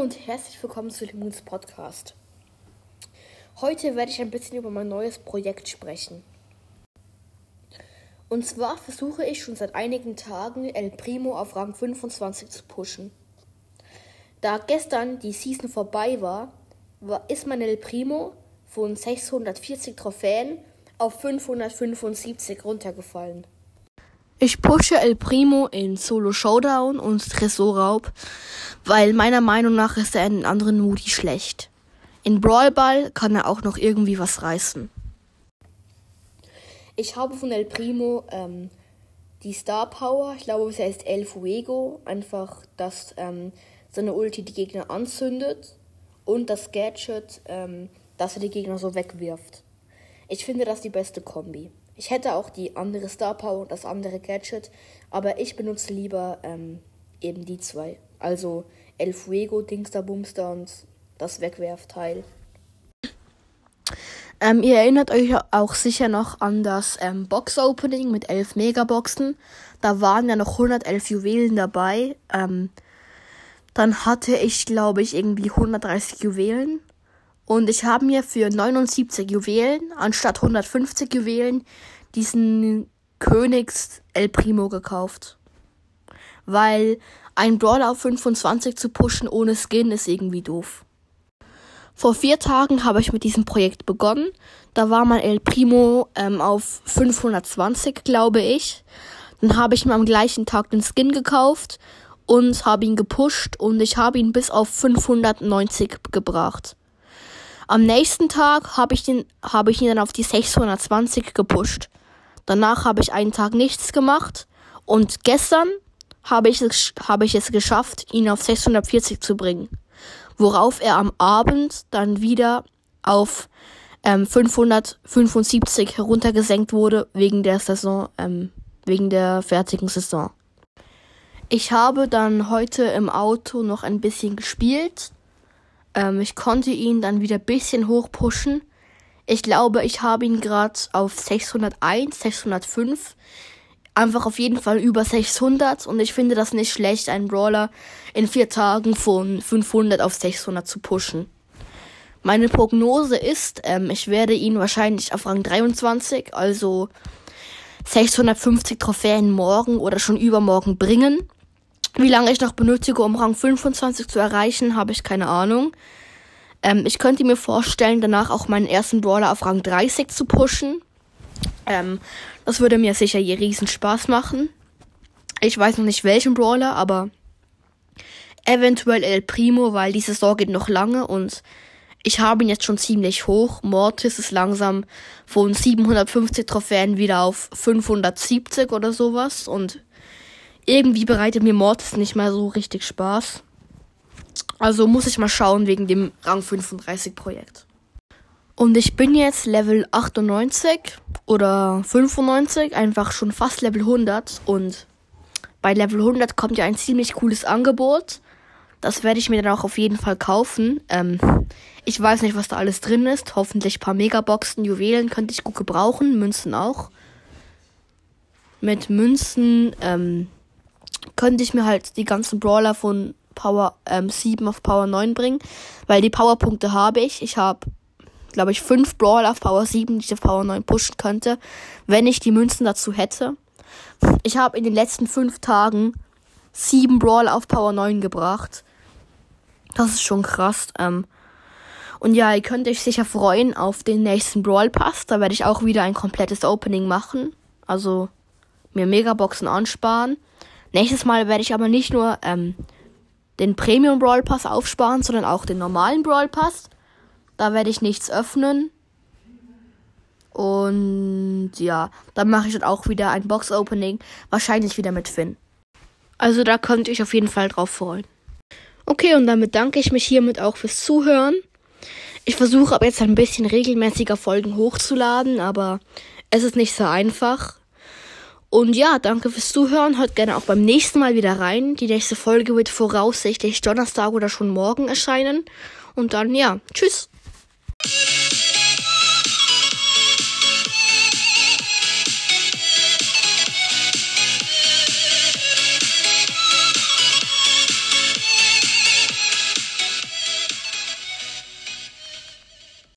und herzlich willkommen zu Lemons Podcast. Heute werde ich ein bisschen über mein neues Projekt sprechen. Und zwar versuche ich schon seit einigen Tagen El Primo auf Rang 25 zu pushen. Da gestern die Season vorbei war, war ist mein El Primo von 640 Trophäen auf 575 runtergefallen. Ich pushe El Primo in Solo Showdown und Tresorraub, weil meiner Meinung nach ist er in anderen Modi schlecht. In Brawl Ball kann er auch noch irgendwie was reißen. Ich habe von El Primo ähm, die Star Power, ich glaube es heißt El Fuego, einfach, dass ähm, seine Ulti die Gegner anzündet und das Gadget, ähm, dass er die Gegner so wegwirft. Ich finde das die beste Kombi. Ich hätte auch die andere Star Power und das andere Gadget, aber ich benutze lieber ähm, eben die zwei. Also El Fuego, Dingster, Boomster und das Wegwerfteil. Ähm, ihr erinnert euch auch sicher noch an das ähm, Box-Opening mit 11 Megaboxen. Da waren ja noch 111 Juwelen dabei. Ähm, dann hatte ich, glaube ich, irgendwie 130 Juwelen. Und ich habe mir für 79 Juwelen anstatt 150 Juwelen diesen Königs El Primo gekauft. Weil ein Brawler auf 25 zu pushen ohne Skin ist irgendwie doof. Vor vier Tagen habe ich mit diesem Projekt begonnen. Da war mein El Primo ähm, auf 520, glaube ich. Dann habe ich mir am gleichen Tag den Skin gekauft und habe ihn gepusht und ich habe ihn bis auf 590 gebracht. Am nächsten Tag habe ich, den, habe ich ihn dann auf die 620 gepusht. Danach habe ich einen Tag nichts gemacht und gestern habe ich, es, ich es geschafft, ihn auf 640 zu bringen. Worauf er am Abend dann wieder auf ähm, 575 heruntergesenkt wurde wegen der Saison, ähm, wegen der fertigen Saison. Ich habe dann heute im Auto noch ein bisschen gespielt ähm, ich konnte ihn dann wieder ein bisschen hochpushen. Ich glaube, ich habe ihn gerade auf 601, 605. Einfach auf jeden Fall über 600. Und ich finde das nicht schlecht, einen Brawler in vier Tagen von 500 auf 600 zu pushen. Meine Prognose ist, ähm, ich werde ihn wahrscheinlich auf Rang 23, also 650 Trophäen morgen oder schon übermorgen bringen. Wie lange ich noch benötige, um Rang 25 zu erreichen, habe ich keine Ahnung. Ähm, ich könnte mir vorstellen, danach auch meinen ersten Brawler auf Rang 30 zu pushen. Ähm, das würde mir sicher je riesen Spaß machen. Ich weiß noch nicht welchen Brawler, aber eventuell El Primo, weil die Saison geht noch lange und ich habe ihn jetzt schon ziemlich hoch. Mortis ist langsam von 750 Trophäen wieder auf 570 oder sowas und irgendwie bereitet mir Mortis nicht mehr so richtig Spaß. Also muss ich mal schauen wegen dem Rang 35 Projekt. Und ich bin jetzt Level 98 oder 95, einfach schon fast Level 100. Und bei Level 100 kommt ja ein ziemlich cooles Angebot. Das werde ich mir dann auch auf jeden Fall kaufen. Ähm, ich weiß nicht, was da alles drin ist. Hoffentlich ein paar Megaboxen, Juwelen könnte ich gut gebrauchen. Münzen auch. Mit Münzen ähm, könnte ich mir halt die ganzen Brawler von Power ähm, 7 auf Power 9 bringen, weil die Powerpunkte habe ich. Ich habe, glaube ich, 5 Brawler auf Power 7, die ich auf Power 9 pushen könnte, wenn ich die Münzen dazu hätte. Ich habe in den letzten 5 Tagen 7 Brawler auf Power 9 gebracht. Das ist schon krass. Ähm, und ja, ihr könnt euch sicher freuen auf den nächsten Brawl Pass. Da werde ich auch wieder ein komplettes Opening machen. Also mir Megaboxen ansparen. Nächstes Mal werde ich aber nicht nur ähm, den Premium Brawl Pass aufsparen, sondern auch den normalen Brawl Pass. Da werde ich nichts öffnen. Und ja, dann mache ich dann auch wieder ein Box Opening, wahrscheinlich wieder mit Finn. Also da könnt ihr euch auf jeden Fall drauf freuen. Okay, und damit danke ich mich hiermit auch fürs Zuhören. Ich versuche aber jetzt ein bisschen regelmäßiger Folgen hochzuladen, aber es ist nicht so einfach. Und ja, danke fürs Zuhören. Hört gerne auch beim nächsten Mal wieder rein. Die nächste Folge wird voraussichtlich Donnerstag oder schon morgen erscheinen. Und dann, ja, tschüss.